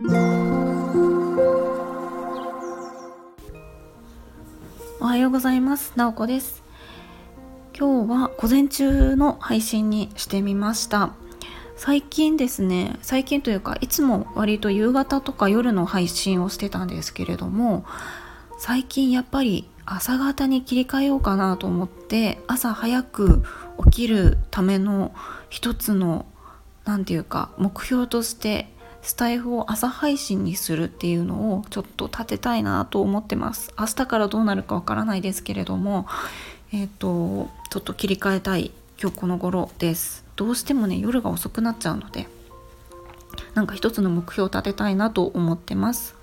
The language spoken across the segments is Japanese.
おはようございます。なおこです。今日は午前中の配信にしてみました。最近ですね、最近というかいつも割と夕方とか夜の配信をしてたんですけれども、最近やっぱり朝方に切り替えようかなと思って朝早く起きるための一つの何て言うか目標としてスタイフを朝配信にするっていうのをちょっと立てたいなと思ってます。明日からどうなるかわからないですけれどもえっ、ー、とちょっと切り替えたい今日この頃です。どうしてもね夜が遅くなっちゃうのでなんか一つの目標を立てたいなと思ってます。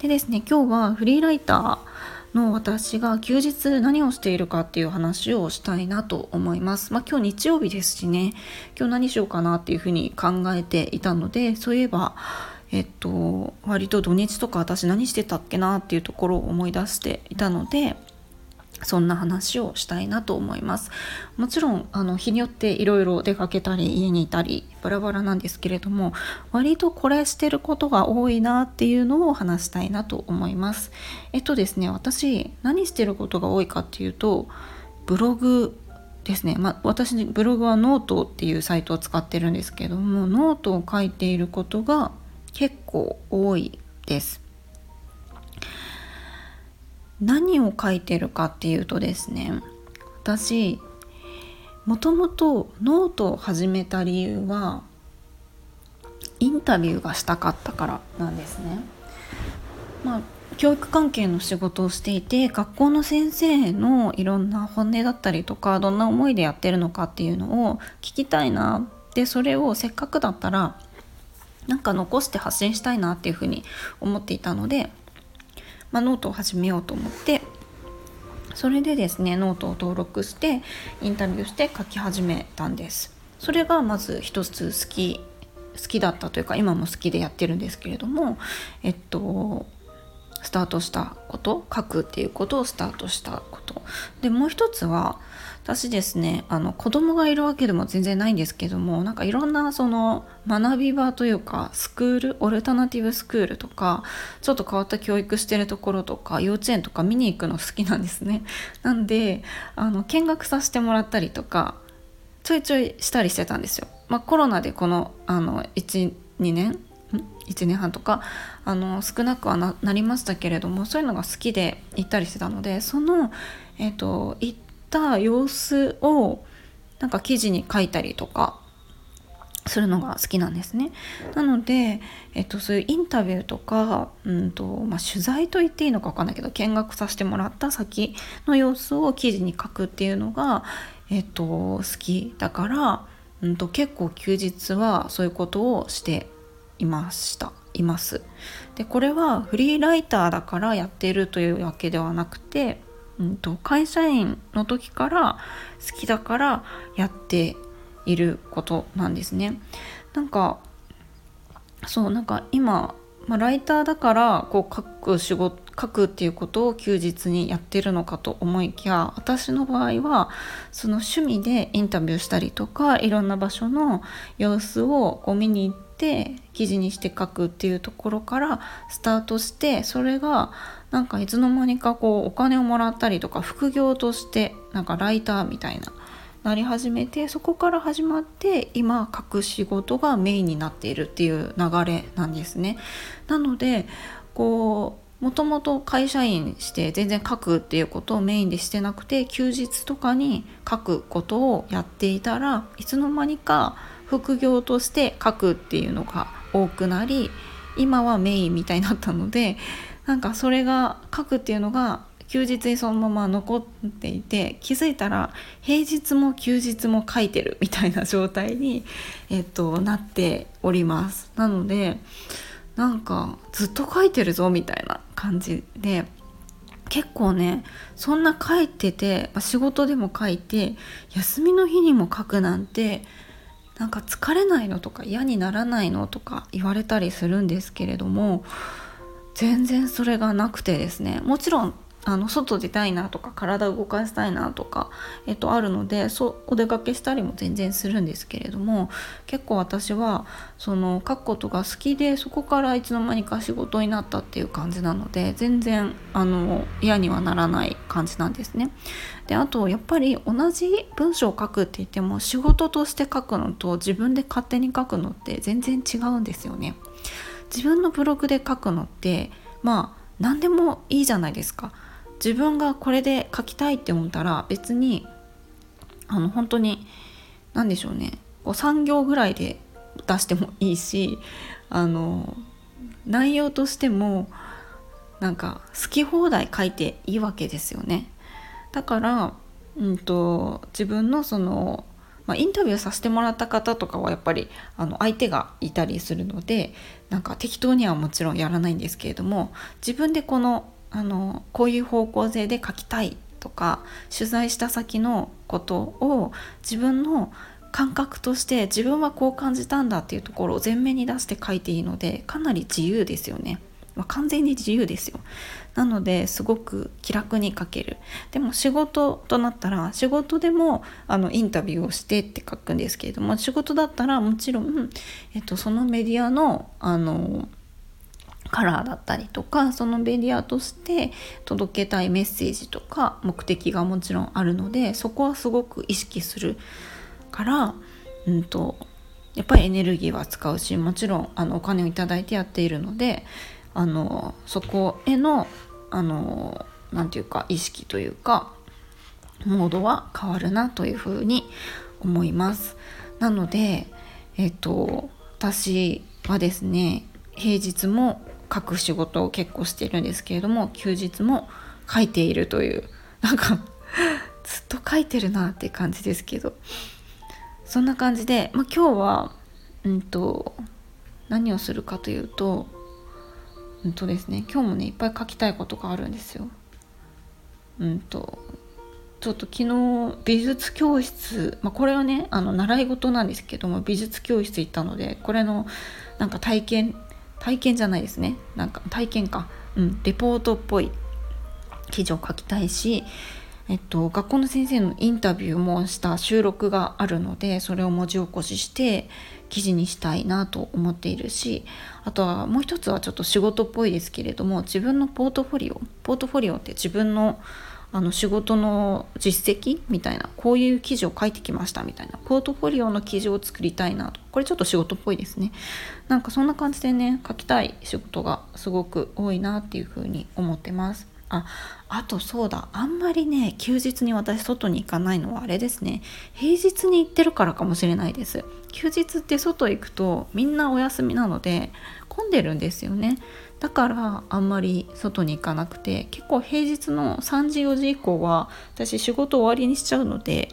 でですね今日はフリーライターの私が休日何をしているかっていう話をしたいなと思います。まあ今日日曜日ですしね、今日何しようかなっていうふうに考えていたので、そういえば、えっと、割と土日とか私何してたっけなっていうところを思い出していたので、そんな話をしたいなと思います。もちろんあの日によっていろいろ出かけたり家にいたりバラバラなんですけれども割とこれしてることが多いなっていうのを話したいなと思います。えっとですね私何してることが多いかっていうとブログですね、まあ、私ブログはノートっていうサイトを使ってるんですけどもノートを書いていることが結構多いです。何を書いてるかっていうとですね私もともとノートを始めた理由はインタビューがしたかったからなんですね。まあ教育関係の仕事をしていて学校の先生のいろんな本音だったりとかどんな思いでやってるのかっていうのを聞きたいなでそれをせっかくだったらなんか残して発信したいなっていうふうに思っていたのでまあ、ノートを始めようと思ってそれでですねノートを登録してインタビューして書き始めたんです。それがまず一つ好き好きだったというか今も好きでやってるんですけれどもえっとスタートしたこと書くっていうことをスタートしたこと。でもう一つは私ですねあの子供がいるわけでも全然ないんですけどもなんかいろんなその学び場というかスクールオルタナティブスクールとかちょっと変わった教育してるところとか幼稚園とか見に行くの好きなんですね。なんであの見学させてもらったりとかちょいちょいしたりしてたんですよ、まあ、コロナでこのあの12年1年半とかあの少なくはなりましたけれどもそういうのが好きで行ったりしてたのでその、えーと行った様子をなんか記事に書いたりとかするのが好きなんですね。なので、えっと、そういうインタビューとか、うんとまあ、取材と言っていいのか分かんないけど見学させてもらった先の様子を記事に書くっていうのが、えっと、好きだから、うんと、結構休日はそういうことをしていましたいます。でこれはフリーライターだからやっているというわけではなくてうんと、会社員の時から好きだからやっていることなんですね。なんかそうなんか今、まあ、ライターだからこう書く仕事書くっていうことを休日にやってるのかと思いきや私の場合はその趣味でインタビューしたりとかいろんな場所の様子をこう見に行って記事にして書くっていうところからスタートしてそれがなんかいつの間にかこうお金をもらったりとか副業としてなんかライターみたいななり始めてそこから始まって今書く仕事がメインになっているっていう流れなんですね。なのでこうもともと会社員して全然書くっていうことをメインでしてなくて休日とかに書くことをやっていたらいつの間にか副業として書くっていうのが多くなり今はメインみたいになったのでなんかそれが書くっていうのが休日にそのまま残っていて気づいたら平日も休日も書いてるみたいな状態に、えっと、なっております。なのでなんかずっと書いてるぞみたいな感じで結構ねそんな書いてて仕事でも書いて休みの日にも書くなんてなんか疲れないのとか嫌にならないのとか言われたりするんですけれども全然それがなくてですねもちろんあの外出たいなとか体動かしたいなとか、えっと、あるのでそお出かけしたりも全然するんですけれども結構私はその書くことが好きでそこからいつの間にか仕事になったっていう感じなので全然あの嫌にはならない感じなんですね。であとやっぱり同じ文章を書くって言っても仕事として書くのと自分で勝手に書くのって全然違うんですよね。自分のブログで書くのってまあ何でもいいじゃないですか。自分がこれで書きたいって思ったら別にあの本当に何でしょうねこう3行ぐらいで出してもいいしあの内容としてもなんか好き放題書いていいわけですよね。だから、うんと、自分のその、まあ、インタビューさせてもらった方とかはやっぱりあの相手がいたりするのでなんか適当にはもちろんやらないんですけれども自分でこのあのこういう方向性で書きたいとか取材した先のことを自分の感覚として自分はこう感じたんだっていうところを前面に出して書いていいのでかなり自由ですよね。まあ、完全に自由ですよ。なのですごく気楽に書ける。でも仕事となったら仕事でもあのインタビューをしてって書くんですけれども仕事だったらもちろん、えっと、そのメディアのあのカラーだったりとかそのメディアとして届けたいメッセージとか目的がもちろんあるのでそこはすごく意識するから、うんと、やっぱりエネルギーは使うしもちろんあのお金を頂いてやっているのであのそこへのあのなて言うか意識というかモードは変わるなというふうに思います。なので、えっと、私はですね平日も書く仕事を結構してるんですけれども休日も書いているというなんか ずっと書いてるなって感じですけどそんな感じで、まあ、今日はうんと何をするかというとうんとですね。今日もねいっぱい書きたいことがあるんですよ。うんとちょっと昨日美術教室、まあ、これはねあの習い事なんですけども美術教室行ったのでこれのなんか体験体験じゃないですね。なんか体験か、うん、レポートっぽい記事を書きたいし、えっと、学校の先生のインタビューもした収録があるのでそれを文字起こしして記事にしたいなと思っているしあとはもう一つはちょっと仕事っぽいですけれども自分のポートフォリオポートフォリオって自分のあの仕事の実績みたいなこういう記事を書いてきましたみたいなポートフォリオの記事を作りたいなとこれちょっと仕事っぽいですね。なんかそんな感じでね書きたい仕事がすごく多いなっていうふうに思ってます。ああとそうだあんまりね休日に私外に行かないのはあれですね。平日に行ってるからかもしれないです。休日って外行くとみんなお休みなので混んでるんですよねだからあんまり外に行かなくて結構平日の3時4時以降は私仕事終わりにしちゃうので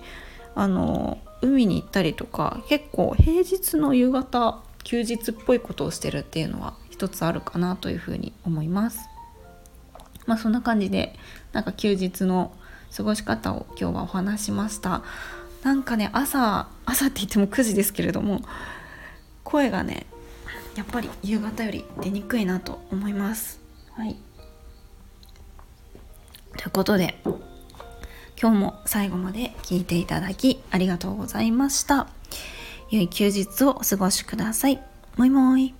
あの海に行ったりとか結構平日の夕方休日っぽいことをしてるっていうのは一つあるかなというふうに思います。まあそんな感じでなんか休日の過ごし方を今日はお話しました。なんかね朝朝って言っても9時ですけれども声がねやっぱり夕方より出にくいなと思います。はい、ということで今日も最後まで聞いていただきありがとうございました。良い休日をお過ごしください。もいもい。